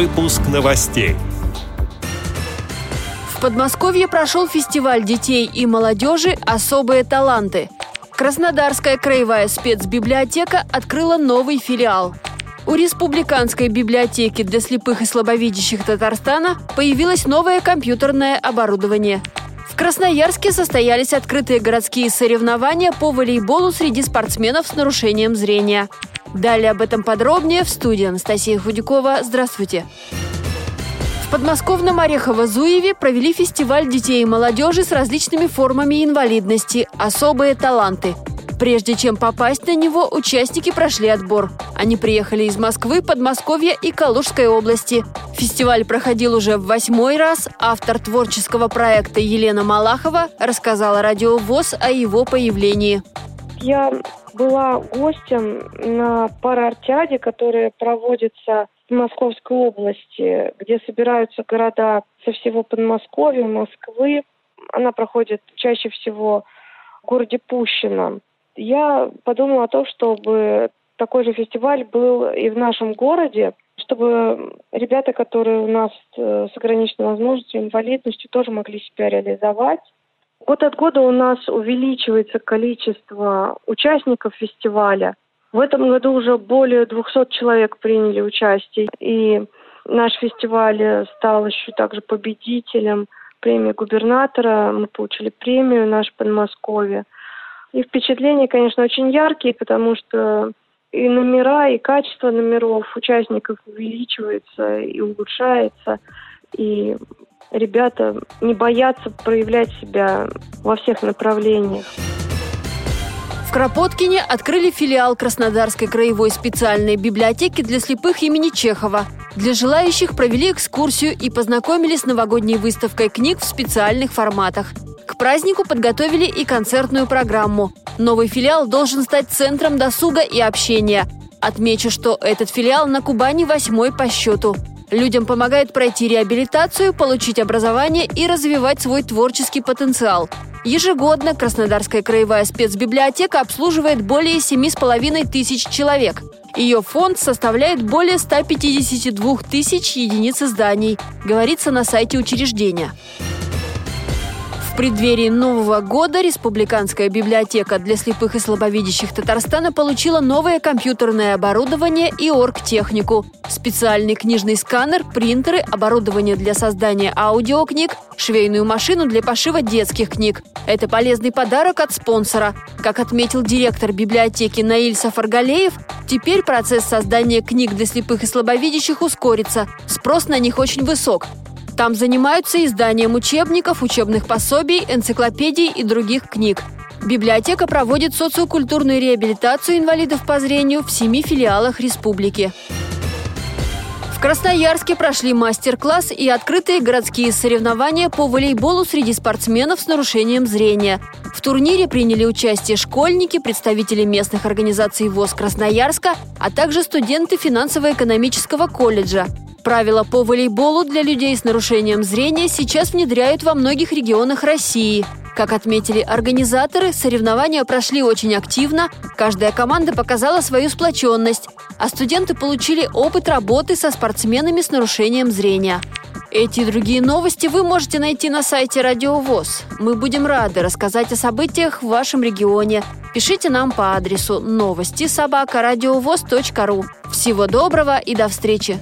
Выпуск новостей. В Подмосковье прошел фестиваль детей и молодежи «Особые таланты». Краснодарская краевая спецбиблиотека открыла новый филиал. У Республиканской библиотеки для слепых и слабовидящих Татарстана появилось новое компьютерное оборудование. В Красноярске состоялись открытые городские соревнования по волейболу среди спортсменов с нарушением зрения. Далее об этом подробнее в студии Анастасия Худякова. Здравствуйте. В подмосковном Орехово-Зуеве провели фестиваль детей и молодежи с различными формами инвалидности «Особые таланты». Прежде чем попасть на него, участники прошли отбор. Они приехали из Москвы, Подмосковья и Калужской области. Фестиваль проходил уже в восьмой раз. Автор творческого проекта Елена Малахова рассказала радио ВОЗ о его появлении. Я была гостем на парартиаде, которая проводится в Московской области, где собираются города со всего Подмосковья, Москвы. Она проходит чаще всего в городе Пущино. Я подумала о том, чтобы такой же фестиваль был и в нашем городе, чтобы ребята, которые у нас э, с ограниченной возможностью, инвалидностью, тоже могли себя реализовать. Год от года у нас увеличивается количество участников фестиваля. В этом году уже более 200 человек приняли участие. И наш фестиваль стал еще также победителем премии губернатора. Мы получили премию наш Подмосковье. И впечатления, конечно, очень яркие, потому что и номера, и качество номеров участников увеличивается и улучшается. И ребята не боятся проявлять себя во всех направлениях. В Кропоткине открыли филиал Краснодарской краевой специальной библиотеки для слепых имени Чехова. Для желающих провели экскурсию и познакомились с новогодней выставкой книг в специальных форматах. К празднику подготовили и концертную программу. Новый филиал должен стать центром досуга и общения. Отмечу, что этот филиал на Кубани восьмой по счету. Людям помогает пройти реабилитацию, получить образование и развивать свой творческий потенциал. Ежегодно Краснодарская краевая спецбиблиотека обслуживает более 7,5 тысяч человек. Ее фонд составляет более 152 тысяч единиц изданий, говорится на сайте учреждения преддверии Нового года Республиканская библиотека для слепых и слабовидящих Татарстана получила новое компьютерное оборудование и оргтехнику. Специальный книжный сканер, принтеры, оборудование для создания аудиокниг, швейную машину для пошива детских книг. Это полезный подарок от спонсора. Как отметил директор библиотеки Наиль Сафаргалеев, теперь процесс создания книг для слепых и слабовидящих ускорится. Спрос на них очень высок. Там занимаются изданием учебников, учебных пособий, энциклопедий и других книг. Библиотека проводит социокультурную реабилитацию инвалидов по зрению в семи филиалах республики. В Красноярске прошли мастер-класс и открытые городские соревнования по волейболу среди спортсменов с нарушением зрения. В турнире приняли участие школьники, представители местных организаций ВОЗ Красноярска, а также студенты финансово-экономического колледжа. Правила по волейболу для людей с нарушением зрения сейчас внедряют во многих регионах России. Как отметили организаторы, соревнования прошли очень активно, каждая команда показала свою сплоченность, а студенты получили опыт работы со спортсменами с нарушением зрения. Эти и другие новости вы можете найти на сайте Радио ВОЗ. Мы будем рады рассказать о событиях в вашем регионе. Пишите нам по адресу новости собака ру. Всего доброго и до встречи!